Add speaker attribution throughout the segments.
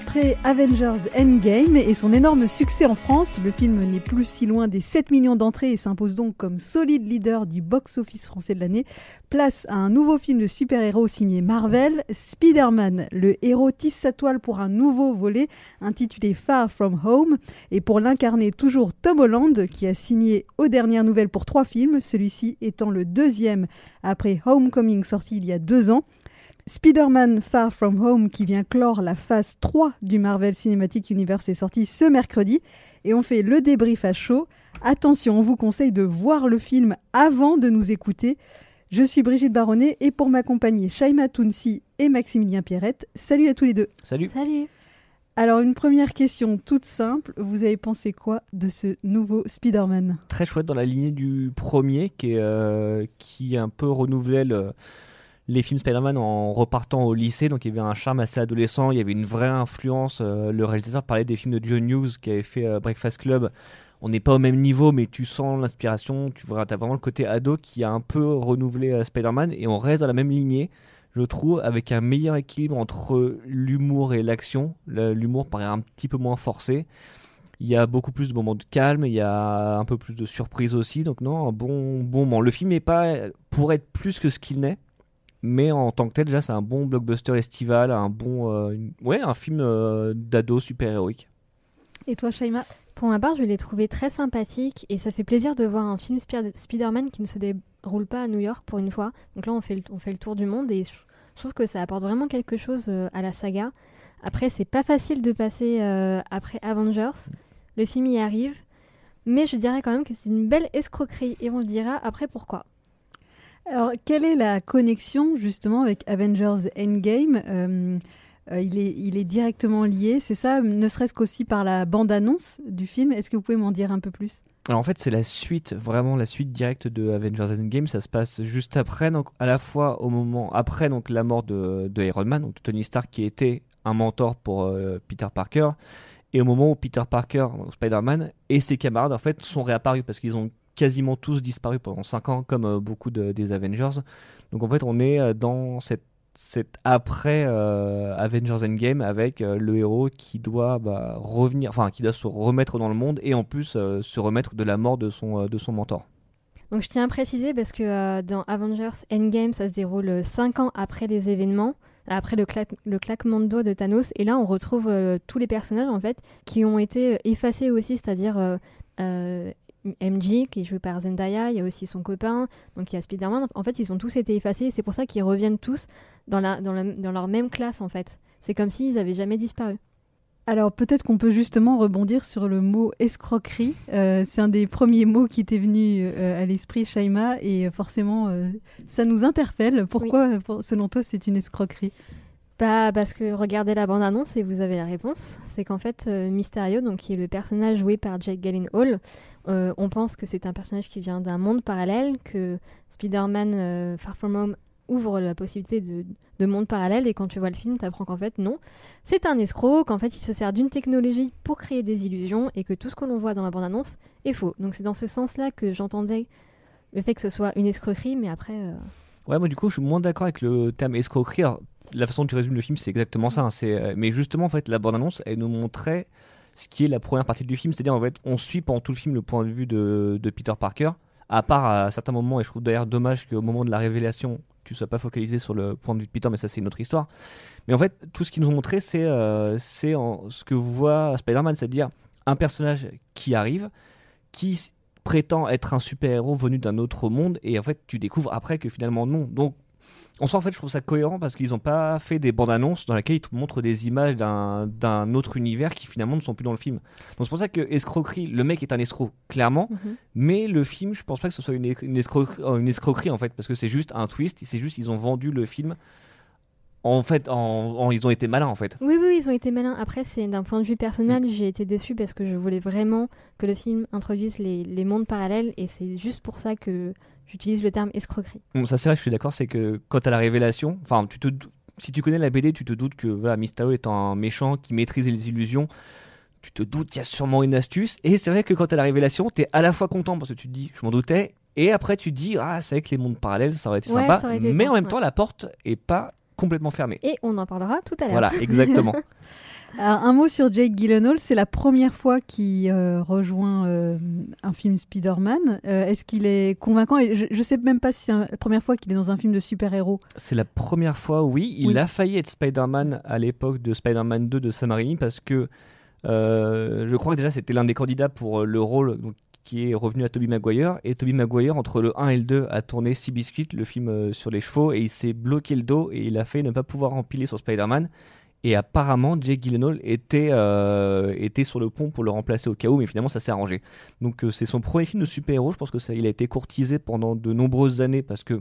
Speaker 1: Après Avengers Endgame et son énorme succès en France, le film n'est plus si loin des 7 millions d'entrées et s'impose donc comme solide leader du box-office français de l'année. Place à un nouveau film de super-héros signé Marvel, Spider-Man. Le héros tisse sa toile pour un nouveau volet intitulé Far From Home et pour l'incarner toujours Tom Holland qui a signé aux dernières nouvelles pour trois films, celui-ci étant le deuxième après Homecoming sorti il y a deux ans. Spider-Man Far From Home qui vient clore la phase 3 du Marvel Cinematic Universe est sorti ce mercredi et on fait le débrief à chaud. Attention, on vous conseille de voir le film avant de nous écouter. Je suis Brigitte Baronnet et pour m'accompagner, Shaima Tounsi et Maximilien Pierrette. Salut à tous les deux.
Speaker 2: Salut.
Speaker 3: Salut.
Speaker 1: Alors une première question toute simple, vous avez pensé quoi de ce nouveau Spider-Man?
Speaker 2: Très chouette dans la lignée du premier qui, est, euh, qui un peu renouvelait le les films Spider-Man en repartant au lycée, donc il y avait un charme assez adolescent, il y avait une vraie influence. Euh, le réalisateur parlait des films de John Hughes qui avait fait euh, Breakfast Club. On n'est pas au même niveau, mais tu sens l'inspiration, tu vois, as vraiment le côté ado qui a un peu renouvelé euh, Spider-Man et on reste dans la même lignée, je trouve, avec un meilleur équilibre entre l'humour et l'action. L'humour paraît un petit peu moins forcé. Il y a beaucoup plus de moments de calme, il y a un peu plus de surprise aussi. Donc non, un bon, bon moment. Le film n'est pas pour être plus que ce qu'il n'est mais en tant que tel déjà c'est un bon blockbuster estival un bon euh, ouais un film euh, d'ado super héroïque
Speaker 1: et toi Shaima
Speaker 3: pour ma part je l'ai trouvé très sympathique et ça fait plaisir de voir un film Spider-Man qui ne se déroule pas à New York pour une fois. Donc là on fait le, on fait le tour du monde et je trouve que ça apporte vraiment quelque chose euh, à la saga. Après c'est pas facile de passer après Avengers. Le film y arrive. Mais je dirais quand même que c'est une belle escroquerie et on le dira après pourquoi
Speaker 1: alors, quelle est la connexion justement avec Avengers Endgame? Euh, euh, il, est, directement lié, c'est ça, ne serait-ce qu'aussi par la bande-annonce du film. Est-ce que vous pouvez m'en dire un peu plus?
Speaker 2: Alors en fait c'est la suite, vraiment la suite directe de Avengers Endgame, ça se passe juste après, donc à la fois au moment après donc la mort de, de Iron Man, donc Tony Stark qui était un mentor pour euh, Peter Parker, et au moment où Peter Parker, Spider-Man et ses camarades en fait sont réapparus parce qu'ils ont quasiment tous disparu pendant 5 ans, comme euh, beaucoup des Avengers. Donc en fait, on est euh, dans cette, cette après euh, Avengers Endgame avec le héros qui doit bah, revenir, enfin qui doit se remettre dans le monde et en plus se remettre de la mort de son, de son mentor.
Speaker 3: Donc je tiens à préciser parce que dans Avengers Endgame, ça se déroule 5 ans après les événements après le, le, claquement de doigts de Thanos. Et là, on retrouve tous les personnages en fait qui ont été effacés aussi, c'est-à-dire MJ qui est joué par Zendaya, il y a aussi son copain, donc il y a Spider-Man. En fait, ils ont tous été effacés c'est pour ça qu'ils reviennent tous dans, la, dans, dans leur même classe en fait. C'est comme s'ils n'avaient jamais disparu.
Speaker 1: Alors peut-être qu'on peut justement rebondir sur le mot escroquerie. Euh, c'est un des premiers mots qui t'est venu euh, à l'esprit, Shaima, et forcément euh, ça nous interpelle. Pourquoi, selon toi, c'est une escroquerie?
Speaker 3: Bah, parce que regardez la bande-annonce et vous avez la réponse. C'est qu'en fait, euh, Mysterio, donc, qui est le personnage joué par Jake Gyllenhaal, euh, on pense que c'est un personnage qui vient d'un monde parallèle, que Spider-Man euh, Far From Home ouvre la possibilité de, de monde parallèle et quand tu vois le film, tu apprends qu'en fait non, c'est un escroc, qu'en fait il se sert d'une technologie pour créer des illusions et que tout ce que l'on voit dans la bande-annonce est faux. Donc c'est dans ce sens-là que j'entendais le fait que ce soit une escroquerie, mais après...
Speaker 2: Ouais, moi du coup je suis moins d'accord avec le terme escroquerie la façon dont tu résumes le film, c'est exactement ça. Hein. euh, mais justement, en fait, la bande-annonce, elle nous montrait ce qui est la première partie du film. C'est-à-dire, en fait, on suit pendant tout le film le point de vue de, Peter Parker, à part à certains moments, et je trouve d'ailleurs dommage qu'au moment de la révélation, tu sois pas focalisé sur le point de vue de Peter, mais ça, c'est une autre histoire. Mais en fait, tout ce qu'ils nous ont montré, c'est, euh, ce que voit Spider-Man, c'est-à-dire un personnage qui arrive, qui prétend être un super-héros venu d'un autre monde, et en fait, tu découvres après que finalement non. Donc, en soi, en fait, je trouve ça cohérent parce qu'ils n'ont pas fait des bandes annonces dans lesquelles ils te montrent des images d'un autre univers qui finalement ne sont plus dans le film. Donc c'est pour ça que escroquerie, le mec est un escroc, clairement, mhm. mais le film, je pense pas que ce soit une, une, escroquerie, une escroquerie en fait, parce que c'est juste un twist, c'est juste ils ont vendu le film. En fait, en, ils ont été malins en fait.
Speaker 3: Oui, oui, ils ont été malins. Après, c'est d'un point de vue personnel, j'ai été déçu parce que je voulais vraiment que le film introduise les, les mondes parallèles et c'est juste pour ça que J'utilise le terme escroquerie.
Speaker 2: Bon, ça c'est vrai, je suis d'accord, c'est que quand à la révélation, enfin, tu te, si tu connais la BD, tu te doutes que voilà, Mysterio est un méchant qui maîtrise les illusions. Tu te doutes qu'il y a sûrement une astuce. Et c'est vrai que quand à la révélation, tu es à la fois content parce que tu te dis, je m'en doutais, et après tu te dis, ah, c'est vrai que les mondes parallèles, ça aurait été sympa. mais en même temps, la porte est pas complètement fermé.
Speaker 3: Et on en parlera tout à l'heure.
Speaker 2: Voilà, exactement.
Speaker 1: Alors, un mot sur Jake Gyllenhaal, c'est la première fois qu'il euh, rejoint euh, un film Spider-Man. Euh, Est-ce qu'il est convaincant? Et je, ne sais même pas si c'est la première fois qu'il est dans un film de super-héros.
Speaker 2: C'est la première fois, oui. Il
Speaker 1: Oui.
Speaker 2: a failli être Spider-Man à l'époque de Spider-Man 2 de Sam Raimi parce que euh, je crois que déjà c'était l'un des candidats pour le rôle donc, qui est revenu à Tobey Maguire. Et Tobey Maguire, entre le 1 et le 2, a tourné Seabiscuit, le film euh, sur les chevaux, et il s'est bloqué le dos et il a fait ne pas pouvoir empiler sur Spider-Man. Et apparemment, Jake Gyllenhaal était, euh, était sur le pont pour le remplacer au cas où, mais finalement ça s'est arrangé. Donc euh, c'est son premier film de super-héros. Je pense que il a été courtisé pendant de nombreuses années parce que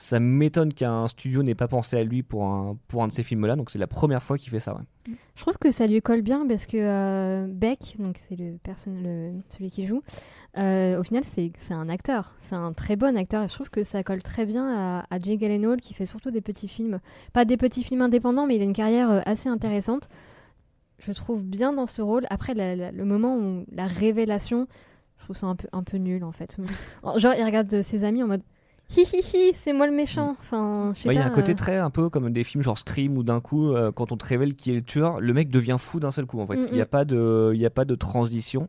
Speaker 2: ça m'étonne qu'un studio n'ait pas pensé à lui pour un, pour un de ces films-là. Donc c'est la première fois qu'il fait ça.
Speaker 3: Je trouve que ça lui colle bien parce que euh, Beck, donc c'est le le, celui qui joue, euh, au final c'est un acteur, c'est un très bon acteur et je trouve que ça colle très bien à, Jake Gyllenhaal qui fait surtout des petits films, pas des petits films indépendants mais il a une carrière euh, assez intéressante. Je trouve bien dans ce rôle. Après le moment où la révélation, je trouve ça un peu un peu nul en fait. Genre il regarde ses amis en mode hi hi hi, c'est moi le méchant. Enfin, je sais
Speaker 2: Ouais, Il y a un côté
Speaker 3: euh,
Speaker 2: très un peu comme des films genre Scream où d'un coup, euh, quand on te révèle qui est le tueur, le mec devient fou d'un seul coup. En fait,
Speaker 3: Mm,
Speaker 2: il n'y a
Speaker 3: mm.
Speaker 2: pas de, il a pas de transition.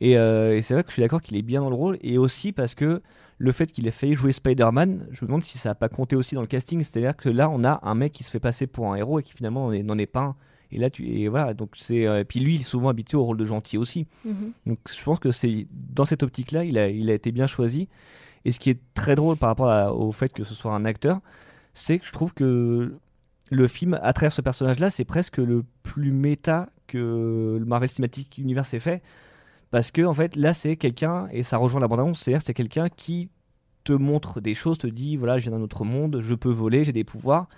Speaker 2: Et, euh, et c'est vrai que je suis d'accord qu'il est bien dans le rôle et aussi parce que le fait qu'il ait failli jouer Spider-Man, je me demande si ça n'a pas compté aussi dans le casting. C'est-à-dire que là, on a un mec qui se fait passer pour un héros et qui finalement n'en est, pas un. Et là, tu et voilà. Donc c'est euh, puis lui, il est souvent habitué au rôle de gentil aussi.
Speaker 3: mhm.
Speaker 2: Donc je pense que c'est dans cette optique-là, il a, il a été bien choisi. Et ce qui est très drôle par rapport à- au fait que ce soit un acteur, c'est que je trouve que le film, à travers ce personnage-là, c'est presque le plus méta que le Marvel Cinematic Universe ait fait. Parce que en fait, là, c'est quelqu'un, et ça rejoint la bande-annonce, c'est-à-dire c'est quelqu'un qui te montre des choses, te dit, voilà, viens d'un autre monde, je peux voler, j'ai des pouvoirs.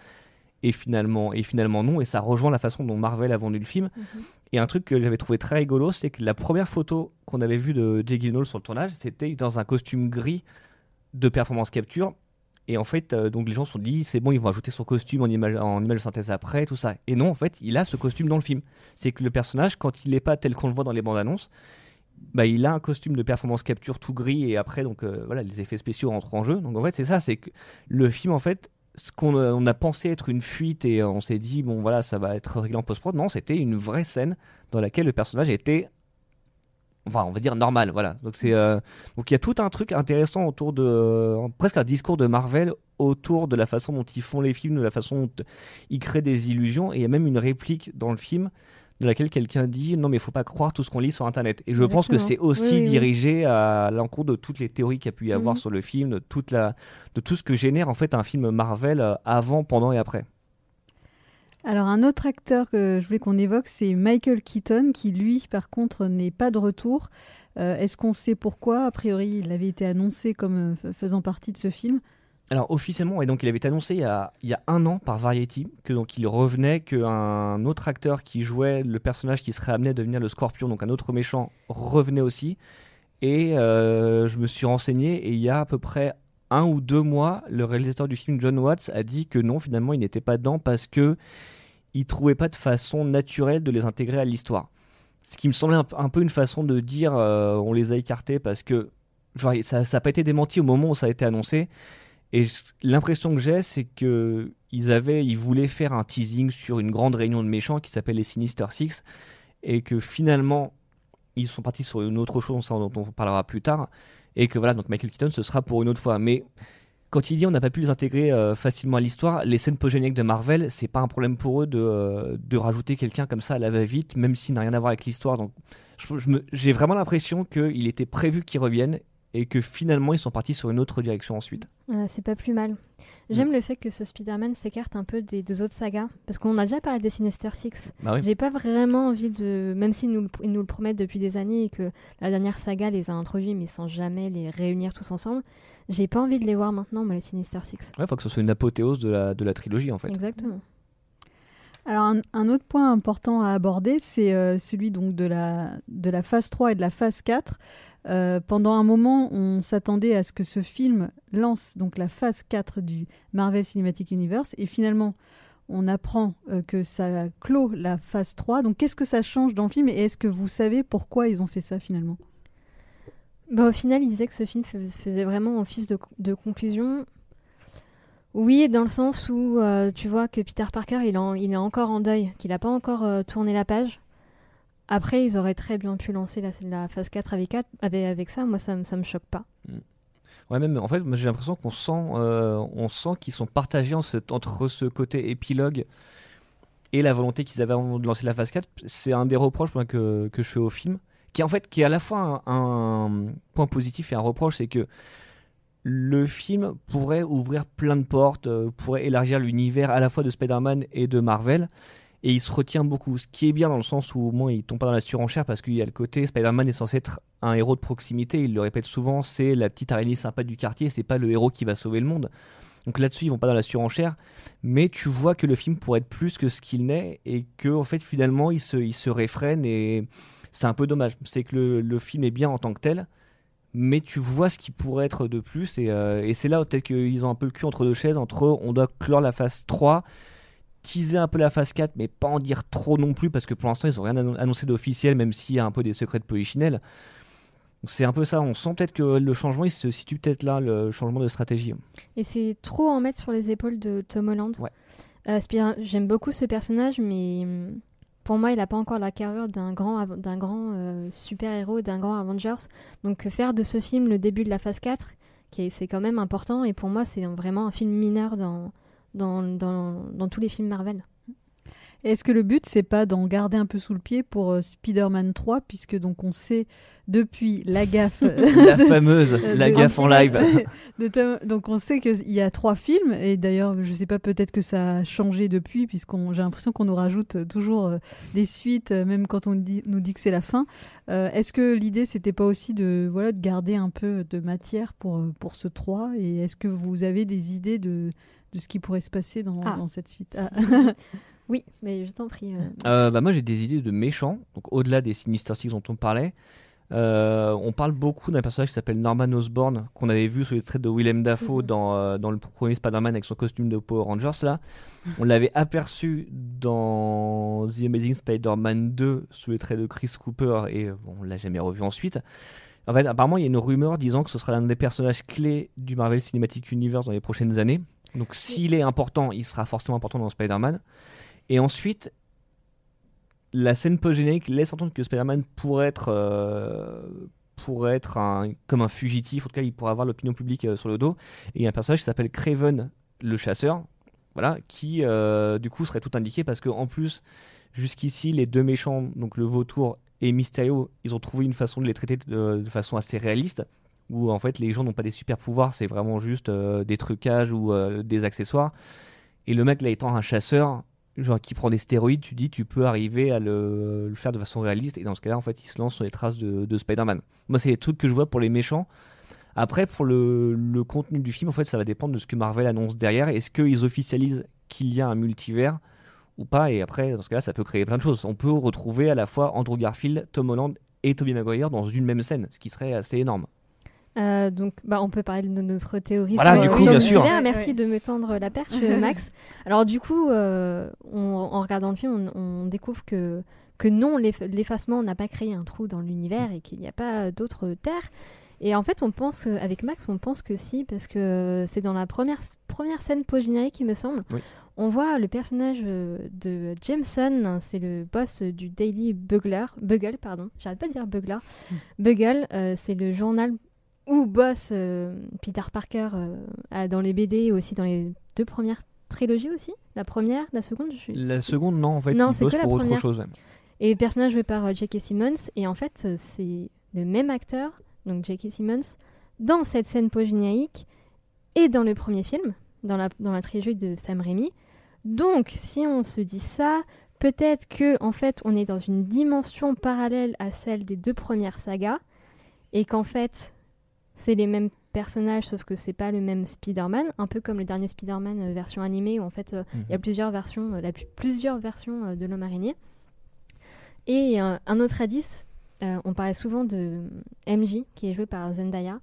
Speaker 2: Et finalement, et finalement non, et ça rejoint la façon dont Marvel a vendu le film.
Speaker 3: Mhm.
Speaker 2: Et un truc que j'avais trouvé très rigolo, c'est que la première photo qu'on avait vue de Jake Gyllenhaal sur le tournage, c'était dans un costume gris de performance capture. Et en fait, euh, donc les gens se sont dit, c'est bon, ils vont ajouter son costume en image, en image de synthèse après, tout ça. Et non, en fait, il a ce costume dans le film. C'est que le personnage, quand il n'est pas tel qu'on le voit dans les bandes annonces, bah, il a un costume de performance capture tout gris et après, donc euh, voilà, les effets spéciaux rentrent en jeu. Donc en fait, c'est ça, c'est que le film, en fait, ce qu'on a, on a pensé être une fuite et euh, on s'est dit, bon voilà, ça va être réglé en post-prod. Non, c'était une vraie scène dans laquelle le personnage était enfin on va dire normal voilà. Donc c'est euh, donc il y a tout un truc intéressant autour de euh, presque un discours de Marvel autour de la façon dont ils font les films de la façon dont ils créent des illusions. Et il y a même une réplique dans le film de laquelle quelqu'un dit non mais il faut pas croire tout ce qu'on lit sur internet. Et je pense que c'est aussi
Speaker 3: Oui, oui, oui.
Speaker 2: dirigé à l'encontre de toutes les théories qu'il y a pu y avoir
Speaker 3: Mhm.
Speaker 2: sur le film de toute la de tout ce que génère en fait un film Marvel euh, avant pendant et après
Speaker 1: Alors, un autre acteur que je voulais qu'on évoque, c'est Michael Keaton, qui lui, par contre, n'est pas de retour. Euh, Est-ce qu'on sait pourquoi? A priori, il avait été annoncé comme euh, faisant partie de ce film.
Speaker 2: Alors officiellement, et donc il avait été annoncé il y a, il y a un an par Variety que donc il revenait qu'un autre acteur qui jouait le personnage qui serait amené à devenir le Scorpion, donc un autre méchant, revenait aussi. Et euh, je me suis renseigné et il y a à peu près un ou deux mois, le réalisateur du film John Watts a dit que non, finalement, il n'était pas dedans parce que il trouvait pas de façon naturelle de les intégrer à l'histoire. Ce qui me semblait un, peu une façon de dire euh, on les a écartés parce que ça n'a pas été démenti au moment où ça a été annoncé. Et l'impression que j'ai, c'est que ils avaient, ils voulaient faire un teasing sur une grande réunion de méchants qui s'appelle les Sinister Six, et que finalement ils sont partis sur une autre chose dont on parlera plus tard, et que voilà donc Michael Keaton ce sera pour une autre fois. Mais quand il dit on n'a pas pu les intégrer euh, facilement à l'histoire, les scènes post-génériques de Marvel, c'est pas un problème pour eux de, euh, de rajouter quelqu'un comme ça à la va-vite, même s'il n'a rien à voir avec l'histoire. Donc j'ai vraiment l'impression qu'il était prévu qu'ils reviennent et que finalement ils sont partis sur une autre direction ensuite.
Speaker 3: Euh, c'est pas plus mal. J'aime le fait que ce Spider-Man s'écarte un peu des, des autres sagas. Parce qu'on a déjà parlé des Sinister Six.
Speaker 2: Bah oui.
Speaker 3: J'ai pas vraiment envie de. Même s'ils nous, le- ils nous le promettent depuis des années et que la dernière saga les a introduits, mais sans jamais les réunir tous ensemble, j'ai pas envie de les voir maintenant, moi, les Sinister Six.
Speaker 2: Ouais, faut que ce soit une apothéose de la, de la trilogie en fait.
Speaker 3: Exactement.
Speaker 1: Alors, un, un autre point important à aborder, c'est euh, celui donc de la, de la phase 3 et de la phase 4. Euh, pendant un moment, on s'attendait à ce que ce film lance donc la phase 4 du Marvel Cinematic Universe et finalement, on apprend euh, que ça clôt la phase 3. Donc, qu'est-ce que ça change dans le film et est-ce que vous savez pourquoi ils ont fait ça finalement?
Speaker 3: Bah, au final, il disait que ce film fais- faisait vraiment office de, conclusion. Oui, dans le sens où euh, tu vois que Peter Parker, il, en- est encore en deuil, qu'il n'a pas encore tourné la page. Après, ils auraient très bien pu lancer la, phase 4 avec, quatre- avec, avec ça. Moi, ça, ça me choque pas.
Speaker 2: Ouais, même en fait, j'ai l'impression qu'on sent, euh, qu'ils sont partagés entre ce côté épilogue et la volonté qu'ils avaient avant de lancer la phase 4. C'est un des reproches moi, que, je fais au film, qui en fait qui est à la fois un, un point positif et un reproche, c'est que le film pourrait ouvrir plein de portes, euh, pourrait élargir l'univers à la fois de Spider-Man et de Marvel. Et il se retient beaucoup, ce qui est bien dans le sens où au moins il tombe pas dans la surenchère parce qu'il y a le côté Spider-Man est censé être un héros de proximité, il le répète souvent, c'est la petite araignée sympa du quartier, c'est pas le héros qui va sauver le monde. Donc là-dessus, ils vont pas dans la surenchère, mais tu vois que le film pourrait être plus que ce qu'il n'est et que en fait finalement il se, il se réfrène et c'est un peu dommage. C'est que le, le film est bien en tant que tel, mais tu vois ce qui pourrait être de plus et, euh, et c'est là peut-être qu'ils ont un peu le cul entre deux chaises, entre on doit clore la phase 3 teaser un peu la phase 4, mais pas en dire trop non plus, parce que pour l'instant, ils n'ont rien annon- annoncé d'officiel, même s'il y a un peu des secrets de Polichinelle. Donc c'est un peu ça, on sent peut-être que le changement, il se situe peut-être là, le changement de stratégie.
Speaker 3: Et c'est trop en mettre sur les épaules de Tom Holland.
Speaker 2: Ouais.
Speaker 3: Euh, J'aime beaucoup ce personnage, mais pour moi, il n'a pas encore la carrure d'un grand, d'un grand euh, super-héros, d'un grand Avengers. Donc faire de ce film le début de la phase 4, qui est- c'est quand même important, et pour moi, c'est vraiment un film mineur dans, dans, dans, dans tous les films Marvel.
Speaker 1: Est-ce que le but, c'est pas d'en garder un peu sous le pied pour euh, Spider-Man 3, puisque donc on sait depuis la gaffe.
Speaker 2: La fameuse, la
Speaker 1: de-
Speaker 2: gaffe en live.
Speaker 1: de donc on sait qu'il y a trois films et d'ailleurs je sais pas peut-être que ça a changé depuis puisqu'on j'ai l'impression qu'on nous rajoute toujours euh, des suites euh, même quand on dit- nous dit que c'est la fin. Euh, est-ce que l'idée c'était pas aussi de voilà de garder un peu de matière pour pour ce 3 et est-ce que vous avez des idées de de ce qui pourrait se passer dans,
Speaker 3: Ah.
Speaker 1: dans cette suite? Ah.
Speaker 3: Oui, mais je t'en prie. euh,
Speaker 2: Euh, bah moi j'ai des idées de méchants, donc au-delà des Sinister Six dont on parlait. Euh, on parle beaucoup d'un personnage qui s'appelle Norman Osborn, qu'on avait vu sous les traits de Willem Dafoe
Speaker 3: Mhm.
Speaker 2: dans, euh, dans le premier Spider-Man avec son costume de Power Rangers. Là. On l'avait aperçu dans The Amazing Spider-Man 2 sous les traits de Chris Cooper et bon, on l'a jamais revu ensuite. En fait, apparemment, il y a une rumeur disant que ce sera l'un des personnages clés du Marvel Cinematic Universe dans les prochaines années. Donc, s'il est important, il sera forcément important dans Spider-Man. Et ensuite, la scène post-générique laisse entendre que Spider-Man pourrait être, euh, pourrait être comme un fugitif, en tout cas, il pourrait avoir l'opinion publique euh, sur le dos. Et il y a un personnage qui s'appelle Craven, le chasseur, voilà, qui euh, du coup serait tout indiqué parce que en plus, jusqu'ici, les deux méchants, donc le vautour et Mysterio, ils ont trouvé une façon de les traiter de, façon assez réaliste. Où en fait les gens n'ont pas des super pouvoirs, c'est vraiment juste des trucages ou des accessoires. Et le mec là étant un chasseur, genre qui prend des stéroïdes, tu dis tu peux arriver à le, faire de façon réaliste et dans ce cas-là en fait il se lance sur les traces de, de Spider-Man. Moi c'est les trucs que je vois pour les méchants. Après pour le, le contenu du film en fait ça va dépendre de ce que Marvel annonce derrière. Est-ce qu'ils officialisent qu'il y a un multivers ou pas? Et après dans ce cas-là ça peut créer plein de choses. On peut retrouver à la fois Andrew Garfield, Tom Holland et Tobey Maguire dans une même scène, ce qui serait assez énorme.
Speaker 3: Euh, donc, bah, on peut parler de notre théorie
Speaker 2: Voilà,
Speaker 3: sur,
Speaker 1: du coup,
Speaker 3: sur
Speaker 1: bien
Speaker 3: le
Speaker 1: sûr.
Speaker 3: Merci
Speaker 1: ouais.
Speaker 3: de me tendre la perche, Max. Alors, du coup, euh, on- en regardant le film, on, on découvre que, que non, l'eff- l'effacement n'a pas créé un trou dans l'univers et qu'il n'y a pas d'autres terres. Et en fait, on pense, euh, avec Max, on pense que si, parce que c'est dans la première, première scène post-générique, il me semble.
Speaker 2: Oui.
Speaker 3: On voit le personnage de Jameson, c'est le boss du Daily Bugler, Bugle, pardon, j'arrête pas de dire Bugler. Bugle, euh, c'est le journal où bosse euh, Peter Parker euh, dans les BD et aussi dans les deux premières trilogies aussi. La première, la seconde, je suis-
Speaker 2: La seconde non en fait
Speaker 3: Non,
Speaker 2: il
Speaker 3: c'est
Speaker 2: bosse pour autre chose. ouais.
Speaker 3: Et le personnage joué par euh, J.K. Simmons. Et en fait, c'est le même acteur, donc J.K. Simmons, dans cette scène post-générique et dans le premier film, dans la, dans la trilogie de Sam Raimi. Donc, si on se dit ça, peut-être que en fait, on est dans une dimension parallèle à celle des deux premières sagas et qu'en fait, c'est les mêmes personnages, sauf que c'est pas le même Spider-Man, un peu comme le dernier Spider-Man euh, version animée, où en fait, euh, il y a plusieurs versions, euh, la- plusieurs versions de l'homme araignée. Et un autre indice, on parlait souvent de MJ, qui est joué par Zendaya.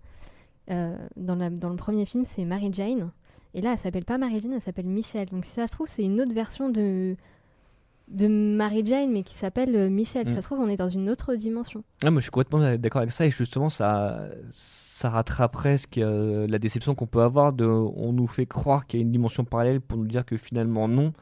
Speaker 3: Dans, la- dans le premier film, c'est Mary Jane. Et là, elle s'appelle pas Mary Jane, elle s'appelle Michelle. Donc si ça se trouve, c'est une autre version de, de Mary Jane, mais qui s'appelle euh, Michel.
Speaker 2: Mm.
Speaker 3: Ça se trouve, on est dans une autre dimension.
Speaker 2: Ah, moi, je suis complètement d'accord avec ça et justement, ça, ça rattrape presque euh, la déception qu'on peut avoir. De, on nous fait croire qu'il y a une dimension parallèle pour nous dire que finalement non.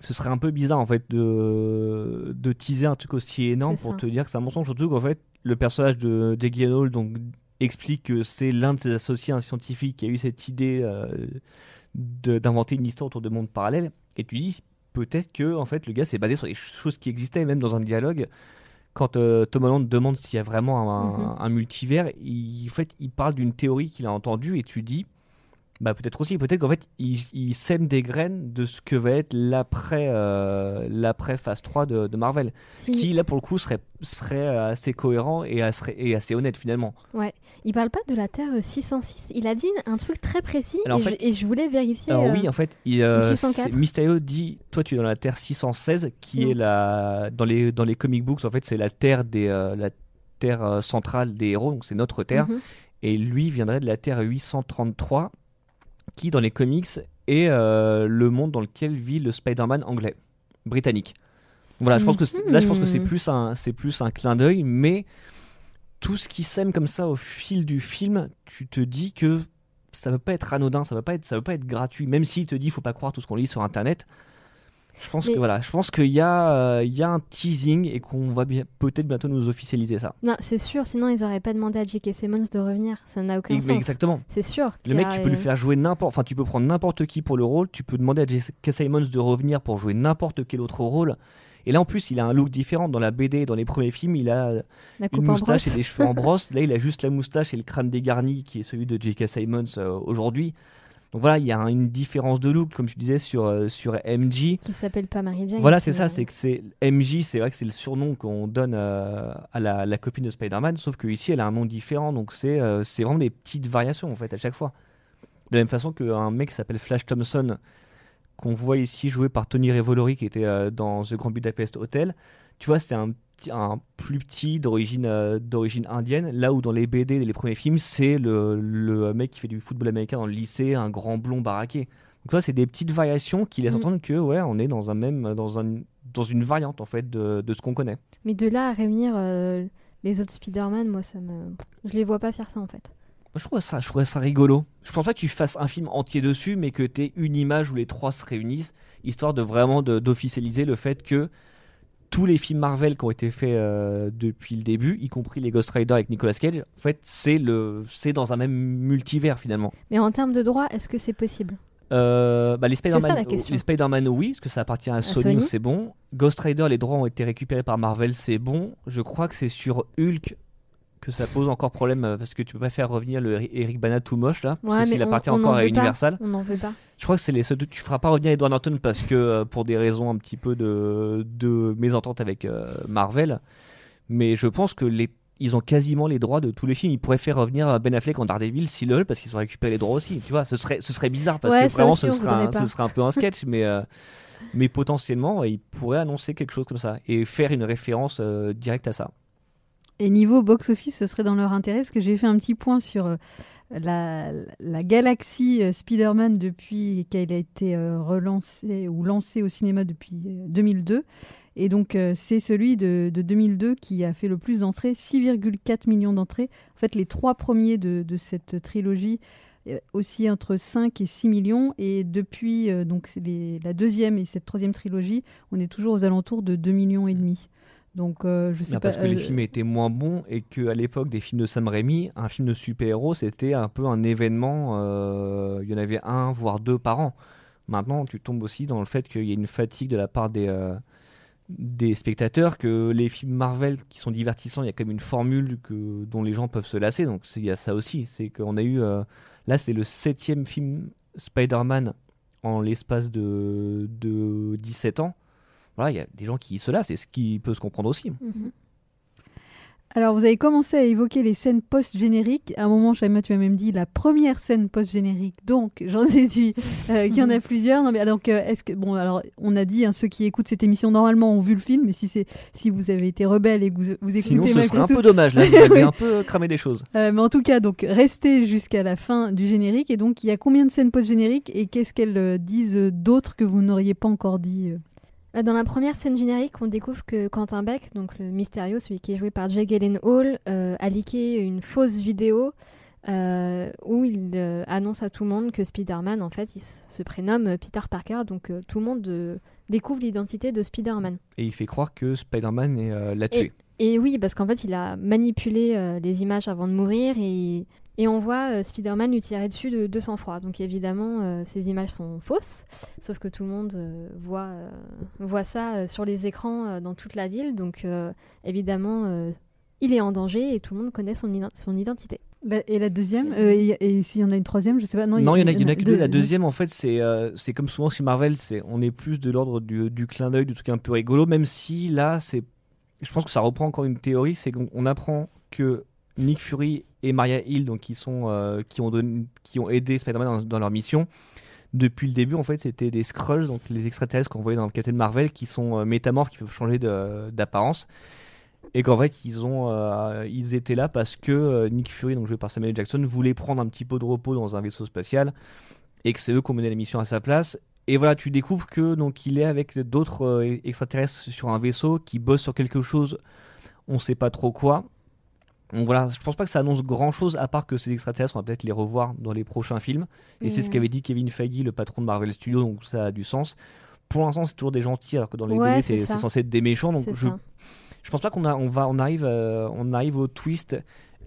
Speaker 2: Ce serait un peu bizarre en fait de, de teaser un truc aussi énorme pour te dire que c'est un mensonge. Surtout qu'en fait, le personnage de Jake Gyllenhaal donc explique que c'est l'un de ses associés, un scientifique, qui a eu cette idée euh, d'inventer une histoire autour de mondes parallèles. Et tu dis peut-être que en fait le gars s'est basé sur des choses qui existaient même dans un dialogue quand euh, Tom Holland demande s'il y a vraiment un,
Speaker 3: Mhm.
Speaker 2: un multivers, il, en fait, il parle d'une théorie qu'il a entendue et tu dis, bah peut-être aussi, peut-être qu'en fait, il, il sème des graines de ce que va être l'après euh, l'après phase 3 de, de Marvel.
Speaker 3: Si-
Speaker 2: Ce qui, là, pour le coup, serait, serait assez cohérent et assez, et assez honnête finalement.
Speaker 3: Il parle pas de la Terre euh, 606. Il a dit un truc très précis
Speaker 2: Alors, en
Speaker 3: et,
Speaker 2: fait-
Speaker 3: je, et je voulais vérifier.
Speaker 2: Alors
Speaker 3: euh,
Speaker 2: oui, en fait, il, euh,
Speaker 3: 604.
Speaker 2: c'est- Mysterio dit, toi tu es dans la Terre 616, qui
Speaker 3: Mm.
Speaker 2: est la dans les dans les comic books, en fait, c'est la Terre des euh, la Terre euh, centrale des héros, donc c'est notre Terre.
Speaker 3: mhm.
Speaker 2: Et lui viendrait de la Terre 833, qui dans les comics est euh, le monde dans lequel vit le Spider-Man anglais, britannique. Voilà, je pense que là je pense que c'est
Speaker 3: Mhm.
Speaker 2: plus un c'est plus un clin d'œil, mais tout ce qui sème comme ça au fil du film, tu te dis que ça ne veut pas être anodin, ça ne veut pas être ça pas être gratuit, même s'il te dit faut pas croire tout ce qu'on lit sur internet. Je pense
Speaker 3: Mais-
Speaker 2: que voilà, je pense qu'il y a euh, il y a un teasing et qu'on va peut-être bientôt nous officialiser ça.
Speaker 3: Non, c'est sûr, sinon ils auraient pas demandé à J.K. Simmons de revenir. Ça n'a aucun
Speaker 2: Et- mais
Speaker 3: sens.
Speaker 2: exactement.
Speaker 3: C'est sûr.
Speaker 2: Le mec,
Speaker 3: a-
Speaker 2: tu peux lui faire jouer n'importe. Enfin, tu peux prendre n'importe qui pour le rôle. Tu peux demander à J.K. Simons de revenir pour jouer n'importe quel autre rôle. Et là, en plus, il a un look différent. Dans la BD, dans les premiers films, il a une moustache et des cheveux en brosse. Là, il a juste la moustache et le crâne dégarni, qui est celui de J.K. Simons euh, aujourd'hui. Donc voilà, il y a un- une différence de look, comme tu disais, sur, euh, sur MJ.
Speaker 3: Qui s'appelle pas Mary Jane.
Speaker 2: Voilà, c'est ça, c'est que c'est MJ, c'est vrai que c'est le surnom qu'on donne euh, à la, la copine de Spider-Man, sauf que ici elle a un nom différent, donc c'est euh, c'est vraiment des petites variations en fait à chaque fois. De la même façon qu'un mec qui s'appelle Flash Thompson, qu'on voit ici joué par Tony Revolori qui était dans The Grand Budapest Hotel, tu vois, c'est un, un plus petit d'origine euh, d'origine indienne, là où dans les BD, les premiers films, c'est le, le mec qui fait du football américain dans le lycée, un grand blond baraqué. Donc vois, c'est des petites variations qui laissent
Speaker 3: Mm.
Speaker 2: entendre que ouais, on est dans un même dans un dans une variante en fait de, de ce qu'on connaît.
Speaker 3: Mais de là à réunir euh, les autres Spider-Man, moi, ça me. Je les vois pas faire ça en fait.
Speaker 2: Je trouve ça je trouve ça rigolo. Je pense pas que tu fasses un film entier dessus mais que tu aies une image où les trois se réunissent histoire de vraiment d'officialiser le fait que tous les films Marvel qui ont été faits euh, depuis le début, y compris les Ghost Rider avec Nicolas Cage, en fait, c'est le c'est dans un même multivers finalement.
Speaker 3: Mais en termes de droit, est-ce que c'est possible?
Speaker 2: Euh, bah, les
Speaker 3: ça, la
Speaker 2: Spider-Man,
Speaker 3: question.
Speaker 2: les Spider-Man, oui, parce que ça appartient à, Sony,
Speaker 3: Sony.
Speaker 2: c'est bon. Ghost Rider, les droits ont été récupérés par Marvel, c'est bon. Je crois que c'est sur Hulk que ça pose encore problème euh, parce que tu peux pas faire revenir le Eric Bana tout moche là, parce
Speaker 3: Ouais,
Speaker 2: que s'il appartient
Speaker 3: on
Speaker 2: encore à
Speaker 3: pas.
Speaker 2: Universal.
Speaker 3: On n'en veut pas.
Speaker 2: Je crois que c'est les seuls. Tu feras pas revenir Edward Norton parce que euh, pour des raisons un petit peu de, de mésentente avec euh, Marvel. Mais je pense que les ils ont quasiment les droits de tous les films. Ils pourraient faire revenir Ben Affleck en Daredevil s'ils le veulent parce qu'ils ont récupéré les droits aussi. Tu vois, ce serait, ce serait bizarre parce
Speaker 3: Ouais,
Speaker 2: que vraiment
Speaker 3: aussi,
Speaker 2: ce serait, un, ce serait un peu un sketch, mais, euh, mais potentiellement ils pourraient annoncer quelque chose comme ça et faire une référence euh, directe à ça.
Speaker 1: Et niveau box-office, ce serait dans leur intérêt, parce que j'ai fait un petit point sur euh, la, la galaxie euh, Spider-Man depuis qu'elle a été euh, relancée ou lancée au cinéma depuis euh, 2002. Et donc, c'est celui de, de 2002 qui a fait le plus d'entrées, 6,4 millions d'entrées. En fait, les trois premiers de, cette trilogie aussi entre 5 et 6 millions. Et depuis donc la deuxième et cette troisième trilogie, on est toujours aux alentours de 2 millions et demi. Donc, euh, je sais
Speaker 2: Non,
Speaker 1: pas.
Speaker 2: parce que les
Speaker 1: euh,
Speaker 2: films étaient moins bons et qu'à l'époque des films de Sam Raimi, un film de super-héros c'était un peu un événement. euh, il y en avait un, voire deux par an. Maintenant, tu tombes aussi dans le fait qu'il y a une fatigue de la part des, des spectateurs, que les films Marvel qui sont divertissants, il y a quand même une formule que, dont les gens peuvent se lasser. Donc il y a ça aussi. C'est qu'on a eu. là, c'est le septième film Spider-Man en l'espace de, de 17 ans. Voilà, il y a des gens qui se lassent et ce qui peut se comprendre aussi.
Speaker 3: Mhm.
Speaker 1: Alors, vous avez commencé à évoquer les scènes post-génériques. À un moment, Shaima, tu as même dit la première scène post-générique. Donc, j'en déduis euh, qu'il y en a plusieurs. Non, mais alors, que, est-ce que, bon, alors, on a dit, hein, ceux qui écoutent cette émission, normalement, ont vu le film. Mais si, c'est, si vous avez été rebelle et que vous, vous écoutez
Speaker 2: Sinon, ce serait un peu dommage. Là, vous avez un peu cramé des choses.
Speaker 1: Euh, mais en tout cas, donc, restez jusqu'à la fin du générique. Et donc, il y a combien de scènes post-génériques et qu'est-ce qu'elles euh, disent euh, d'autres que vous n'auriez pas encore dit euh?
Speaker 3: Dans la première scène générique, on découvre que Quentin Beck, donc le mystérieux, celui qui est joué par Jake Gyllenhaal, euh, a leaké une fausse vidéo euh, où il euh, annonce à tout le monde que Spider-Man, en fait, il se prénomme euh, Peter Parker, donc euh, tout le monde euh, découvre l'identité de Spider-Man.
Speaker 2: Et il fait croire que Spider-Man euh, l'a tué.
Speaker 3: Et oui, parce qu'en fait, il a manipulé euh, les images avant de mourir et, et on voit euh, Spider-Man lui tirer dessus de, de sang-froid. Donc évidemment, euh, ces images sont fausses, sauf que tout le monde euh, voit, euh, voit ça euh, sur les écrans euh, dans toute la ville. Donc euh, évidemment, euh, il est en danger et tout le monde connaît son, son identité.
Speaker 1: La- Et la deuxième euh, Et, et s'il y en a une troisième, je sais pas. Non,
Speaker 2: Non, il y en a, il y en a que deux. La deuxième, en fait, c'est euh, c'est comme souvent chez Marvel, c'est on est plus de l'ordre du, du clin d'œil, du truc un peu rigolo, même si là, c'est, je pense que ça reprend encore une théorie, c'est qu'on on apprend que Nick Fury et Maria Hill, donc qui sont euh, qui ont donné- qui ont aidé Spider-Man dans, leur mission. Depuis le début, en fait, c'était des Skrulls, donc les extraterrestres qu'on voyait dans Captain Marvel, qui sont euh, métamorphes, qui peuvent changer d'apparence. Et qu'en fait, ils, ont, euh, ils étaient là parce que Nick Fury, donc joué par Samuel. Jackson, voulait prendre un petit peu de repos dans un vaisseau spatial et que c'est eux qui ont mené la mission à sa place. Et voilà, tu découvres que donc il est avec d'autres extraterrestres sur un vaisseau qui bossent sur quelque chose, on sait pas trop quoi. Donc voilà, je pense pas que ça annonce grand chose à part que ces extraterrestres, on va peut-être les revoir dans les prochains films. Et c'est ce
Speaker 3: Mais,
Speaker 2: qu'avait dit Kevin Feige, le patron de Marvel Studios, donc ça a du sens. Pour l'instant, c'est toujours des gentils, alors que dans les
Speaker 3: Ouais,
Speaker 2: BD,
Speaker 3: c'est
Speaker 2: censé être des méchants. Donc je
Speaker 3: ça.
Speaker 2: je pense pas qu'on a, on va, on arrive, euh, on arrive au twist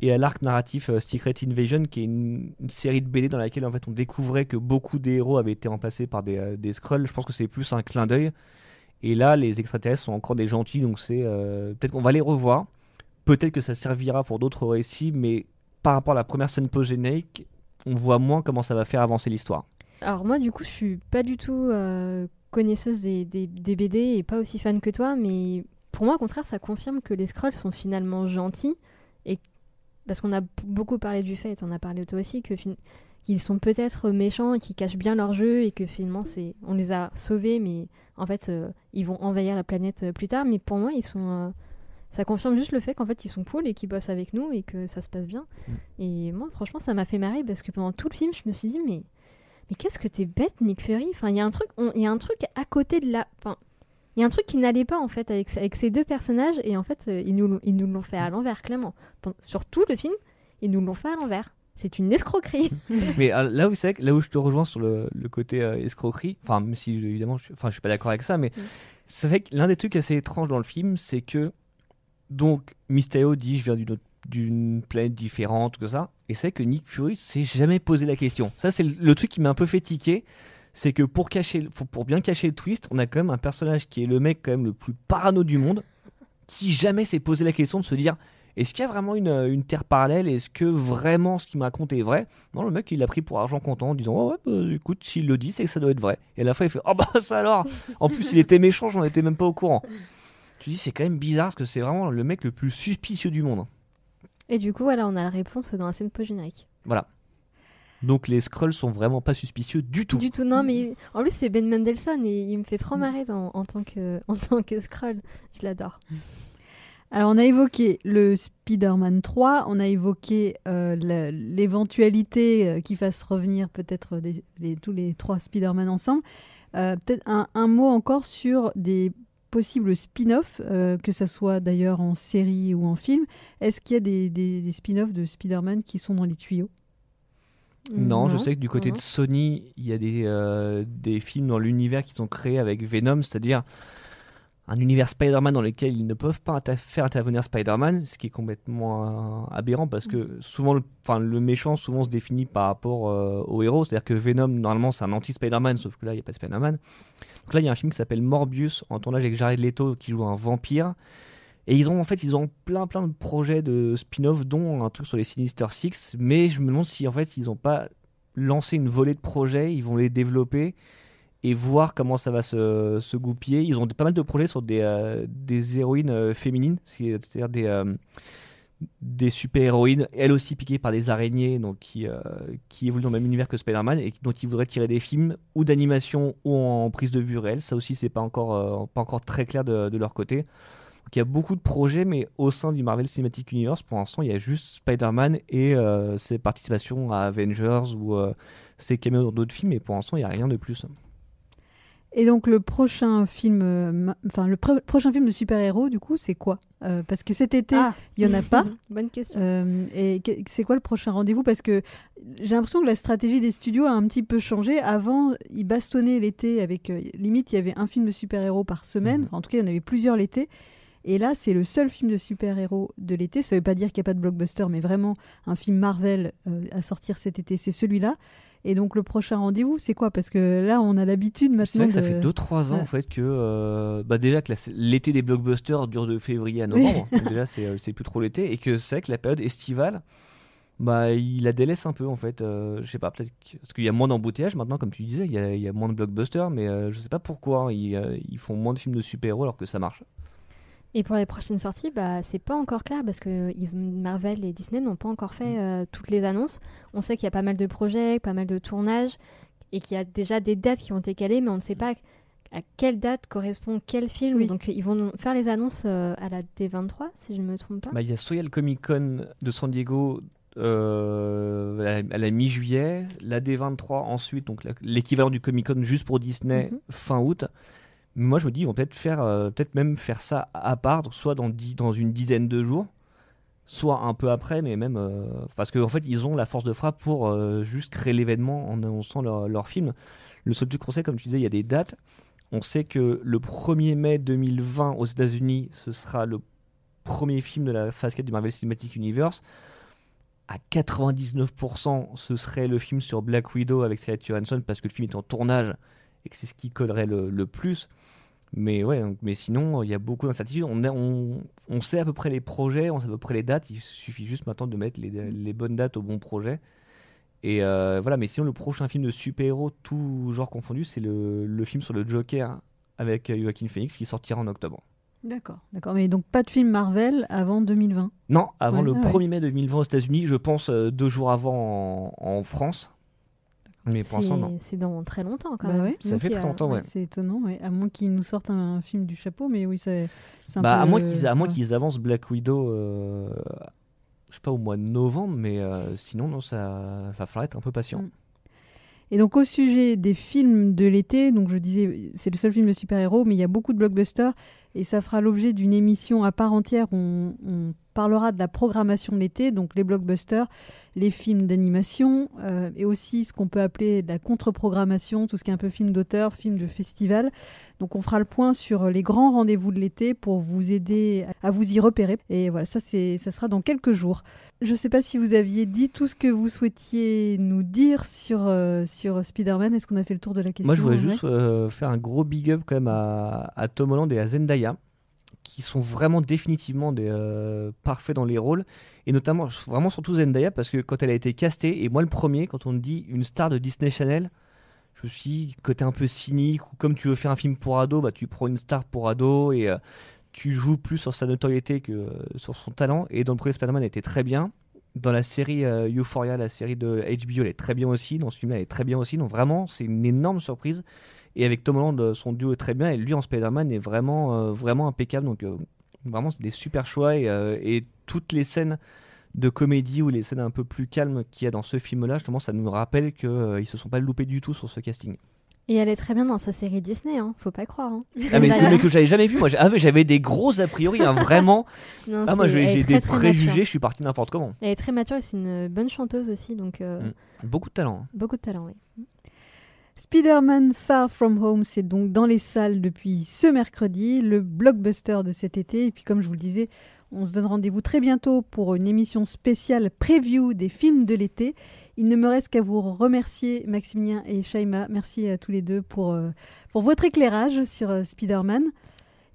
Speaker 2: et à l'arc narratif euh, Secret Invasion, qui est une, une série de BD dans laquelle en fait on découvrait que beaucoup des héros avaient été remplacés par des, euh, des Skrulls. Je pense que c'est plus un clin d'œil. Et là, les extraterrestres sont encore des gentils, donc c'est euh, peut-être qu'on va les revoir. Peut-être que ça servira pour d'autres récits, mais par rapport à la première scène post-générique, on voit moins comment ça va faire avancer l'histoire.
Speaker 3: Alors moi, du coup, je suis pas du tout euh, connaisseuse des, BD et pas aussi fan que toi, mais pour moi, au contraire, ça confirme que les Skrulls sont finalement gentils. Et parce qu'on a beaucoup parlé du fait, on a parlé toi aussi, que qu'ils sont peut-être méchants et qu'ils cachent bien leur jeu et que finalement, c'est on les a sauvés, mais en fait, euh, ils vont envahir la planète euh, plus tard. Mais pour moi, ils sont ça confirme juste le fait qu'en fait ils sont cool et qu'ils bossent avec nous et que ça se passe bien.
Speaker 2: Mm.
Speaker 3: Et moi, franchement, ça m'a fait marrer parce que pendant tout le film, je me suis dit, mais mais qu'est-ce que t'es bête, Nick Fury? Enfin, il y a un truc, on- il y a un truc à côté de la. Enfin, il y a un truc qui n'allait pas en fait avec, avec ces deux personnages et en fait, euh, ils nous, l'ont- ils nous l'ont fait à l'envers, clairement. Pendant- Sur tout le film, ils nous l'ont fait à l'envers. C'est une escroquerie.
Speaker 2: Mais euh, là où c'est là où je te rejoins sur le, le côté euh, escroquerie, enfin même si évidemment, je, enfin je suis pas d'accord avec ça, mais
Speaker 3: Mm.
Speaker 2: c'est vrai que l'un des trucs assez étranges dans le film, c'est que donc Mysterio dit je viens d'une autre- planète différente tout ça, et c'est que Nick Fury s'est jamais posé la question. Ça c'est le, truc qui m'a un peu fait tiquer, c'est que pour bien cacher le twist, on a quand même un personnage qui est le mec quand même le plus parano du monde, qui jamais s'est posé la question de se dire est-ce qu'il y a vraiment une, terre parallèle? Est-ce que vraiment ce qu'il m'a raconté est vrai? Non, le mec il l'a pris pour argent comptant en disant ouais, ouais bah, écoute, s'il le dit, c'est que ça doit être vrai. Et à la fin il fait oh bah ça alors En plus il était méchant, j'en étais même pas au courant. Tu dis c'est quand même bizarre parce que c'est vraiment le mec le plus suspicieux du monde.
Speaker 3: Et du coup, voilà, on a la réponse dans la scène post-générique.
Speaker 2: Voilà. Donc les Skrulls sont vraiment pas suspicieux du tout.
Speaker 3: Du tout, non, mais en plus, c'est Ben Mendelsohn et il me fait trop marrer dans- en, tant que, en tant que Skrull. Je l'adore.
Speaker 1: Alors, on a évoqué le Spider-Man 3, on a évoqué euh, l'éventualité euh, qu'il fasse revenir peut-être des- les- tous les trois Spider-Man ensemble. Euh, peut-être un, un mot encore sur des possibles spin-offs, euh, que ce soit d'ailleurs en série ou en film. Est-ce qu'il y a des, des- des spin-offs de Spider-Man qui sont dans les tuyaux?
Speaker 2: Non, je sais que du côté
Speaker 3: non.
Speaker 2: de Sony, il y a des, euh, des films dans l'univers qui sont créés avec Venom, c'est-à-dire un univers Spider-Man dans lequel ils ne peuvent pas inter- faire intervenir Spider-Man, ce qui est complètement euh, aberrant parce que souvent le, le méchant souvent se définit par rapport euh, au héros, c'est-à-dire que Venom normalement c'est un anti-Spider-Man, sauf que là il n'y a pas de Spider-Man. Donc là il y a un film qui s'appelle Morbius en tournage avec Jared Leto qui joue un vampire. Et ils ont en fait ils ont plein plein de projets de spin-off dont un truc sur les Sinister Six, mais je me demande si en fait ils n'ont pas lancé une volée de projets, ils vont les développer et voir comment ça va se, goupiller. Ils ont pas mal de projets sur des, euh, des héroïnes euh, féminines, c'est- c'est-à-dire des, euh, des super-héroïnes, elles aussi piquées par des araignées, donc qui, qui évoluent dans le même univers que Spider-Man, et dont ils voudraient tirer des films ou d'animation ou en prise de vue réelle. Ça aussi, c'est pas encore, pas encore très clair de, de leur côté. Donc il y a beaucoup de projets, mais au sein du Marvel Cinematic Universe, pour l'instant, il y a juste Spider-Man et ses participations à Avengers ou ses caméos dans d'autres films, et pour l'instant, il n'y a rien de plus.
Speaker 1: Et donc le prochain film, euh, enfin le prochain film de super-héros, du coup, c'est quoi? Euh, Parce que cet été,
Speaker 3: Ah.
Speaker 1: il y en a pas.
Speaker 3: Bonne question.
Speaker 1: Euh, et que- c'est quoi le prochain rendez-vous? Parce que j'ai l'impression que la stratégie des studios a un petit peu changé. Avant, ils bastonnaient l'été avec euh, limite, il y avait un film de super-héros par semaine.
Speaker 2: Mhm.
Speaker 1: Enfin, en tout cas, il y en avait plusieurs l'été. Et là, c'est le seul film de super-héros de l'été. Ça veut pas dire qu'il n'y a pas de blockbuster, mais vraiment un film Marvel euh, à sortir cet été, c'est celui-là. Et donc le prochain rendez-vous, c'est quoi? Parce que là, on a l'habitude
Speaker 2: C'est
Speaker 1: maintenant
Speaker 2: vrai que ça
Speaker 1: de-
Speaker 2: fait 2-3 ans
Speaker 1: Ouais.
Speaker 2: en fait que euh, bah déjà que l'été des blockbusters dure de février à novembre, déjà c'est euh, c'est plus trop l'été et que c'est vrai que la période estivale bah il la délaisse un peu en fait, euh, je sais pas peut-être que- parce qu'il y a moins d'embouteillage maintenant comme tu disais, il y a, il y a moins de blockbusters mais euh, je sais pas pourquoi ils, ils font moins de films de super-héros alors que ça marche.
Speaker 3: Et pour les prochaines sorties, bah, c'est pas encore clair parce que ils Marvel et Disney n'ont pas encore fait euh, toutes les annonces. On sait qu'il y a pas mal de projets, pas mal de tournages et qu'il y a déjà des dates qui ont été calées, mais on ne sait pas à quelle date correspond quel film.
Speaker 1: Oui.
Speaker 3: Donc ils vont faire les annonces euh, à la D23, si je ne me trompe pas.
Speaker 2: Bah, il y a soit le Comic Con de San Diego euh, à la, mi-juillet, la D23 ensuite, donc l'équivalent du Comic Con juste pour Disney
Speaker 3: Mhm.
Speaker 2: fin août. Moi je me dis ils vont peut-être faire, euh, peut-être même faire ça à part, soit dans, une dizaine de jours, soit un peu après, mais même euh, parce qu'en fait ils ont la force de frappe pour euh, juste créer l'événement en annonçant leur, film. Le seul truc qu'on comme tu disais, il y a des dates. On sait que le 1er mai 2020 aux États-Unis, ce sera le premier film de la phase 4 du Marvel Cinematic Universe. À 99%, ce serait le film sur Black Widow avec Scarlett Johansson parce que le film est en tournage et que c'est ce qui collerait le, le plus. Mais ouais, donc- mais sinon, il y a beaucoup d'incertitudes. On, a- on, on sait à peu près les projets, on sait à peu près les dates. Il suffit juste maintenant de mettre les, les bonnes dates au bon projet. Et euh, voilà, mais sinon, le prochain film de super-héros, tout genre confondu, c'est le, le film sur le Joker avec euh, Joaquin Phoenix qui sortira en octobre.
Speaker 1: D'accord, d'accord. Mais donc pas de film Marvel avant 2020.
Speaker 2: Non, avant
Speaker 1: Ouais,
Speaker 2: le
Speaker 1: ah ouais.
Speaker 2: 1er mai 2020 aux États-Unis, je pense euh, deux jours avant en, en France. Mais pour l'instant, non.
Speaker 3: C'est dans très longtemps quand
Speaker 1: Bah
Speaker 3: même.
Speaker 1: ouais.
Speaker 2: Ça
Speaker 3: Donc,
Speaker 2: fait très
Speaker 3: a-
Speaker 2: longtemps, ouais.
Speaker 1: C'est étonnant, ouais. à moins qu'ils nous sortent un film du chapeau, mais oui, c'est un
Speaker 2: Bah,
Speaker 1: peu
Speaker 2: à moins qu'ils à moins qu'ils avancent Black Widow, euh, je sais pas, au mois de novembre, mais euh, sinon, non, ça va falloir être un peu patient.
Speaker 1: Mm. Et donc au sujet des films de l'été, donc je disais c'est le seul film de super-héros, mais il y a beaucoup de blockbusters et ça fera l'objet d'une émission à part entière. où On, on parlera de la programmation de l'été, donc les blockbusters, les films d'animation euh, et aussi ce qu'on peut appeler de la contre-programmation, tout ce qui est un peu film d'auteur, film de festival. Donc on fera le point sur les grands rendez-vous de l'été pour vous aider à vous y repérer. Et voilà, ça c'est ça sera dans quelques jours. Je ne sais pas si vous aviez dit tout ce que vous souhaitiez nous dire sur, euh, sur Spider-Man. Est-ce qu'on a fait le tour de la question
Speaker 2: Moi, je voudrais
Speaker 1: ouais
Speaker 2: juste euh, faire un gros big up quand même à, à Tom Holland et à Zendaya, qui sont vraiment définitivement des, euh, parfaits dans les rôles. Et notamment, vraiment surtout Zendaya, parce que quand elle a été castée, et moi le premier, quand on me dit une star de Disney Channel, je me suis dit, côté un peu cynique, ou comme tu veux faire un film pour ado, bah, tu prends une star pour ado, et euh, tu joues plus sur sa notoriété que euh, sur son talent. Et dans le premier Spider-Man, elle était très bien. Dans la série Euphoria, la série de HBO, elle est très bien aussi. Dans ce film-là, elle est très bien aussi. Donc vraiment, c'est une énorme surprise. Et avec Tom Holland, euh, son duo est très bien. Et lui, en Spider-Man, est vraiment, euh, vraiment impeccable. Donc euh, vraiment, c'est des super choix. Et, et toutes les scènes de comédie ou les scènes un peu plus calmes qu'il y a dans ce film-là, justement, ça nous rappelle qu'ils ne se sont pas loupés du tout sur ce casting.
Speaker 3: Et elle est très bien dans sa série Disney, hein. faut pas croire. hein.
Speaker 2: Ah, mais, mais que j'avais jamais vu. Moi, ah, j'avais des gros a priori, hein, vraiment.
Speaker 3: Non,
Speaker 2: Ah, moi, j'ai des préjugés. Je suis parti n'importe comment.
Speaker 3: Elle est très mature et c'est une bonne chanteuse aussi, donc euh,
Speaker 2: Mm. Beaucoup de talent.
Speaker 3: beaucoup de talent. Oui.
Speaker 1: Spider-Man Far From Home, c'est donc dans les salles depuis ce mercredi, le blockbuster de cet été. Et puis, comme je vous le disais, on se donne rendez-vous très bientôt pour une émission spéciale preview des films de l'été. Il ne me reste qu'à vous remercier, Maximilien et Shaima. Merci à tous les deux pour, euh, votre éclairage sur euh, Spider-Man.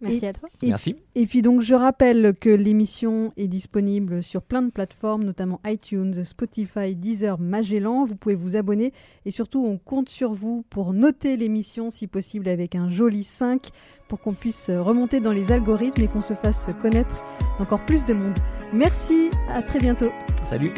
Speaker 3: Merci à toi.
Speaker 1: Et
Speaker 2: Merci.
Speaker 1: Et puis donc je rappelle que l'émission est disponible sur plein de plateformes, notamment iTunes, Spotify, Deezer, Magellan. Vous pouvez vous abonner et surtout on compte sur vous pour noter l'émission si possible avec un joli 5 pour qu'on puisse remonter dans les algorithmes et qu'on se fasse connaître d'encore plus de monde. Merci, à très bientôt.
Speaker 2: Salut.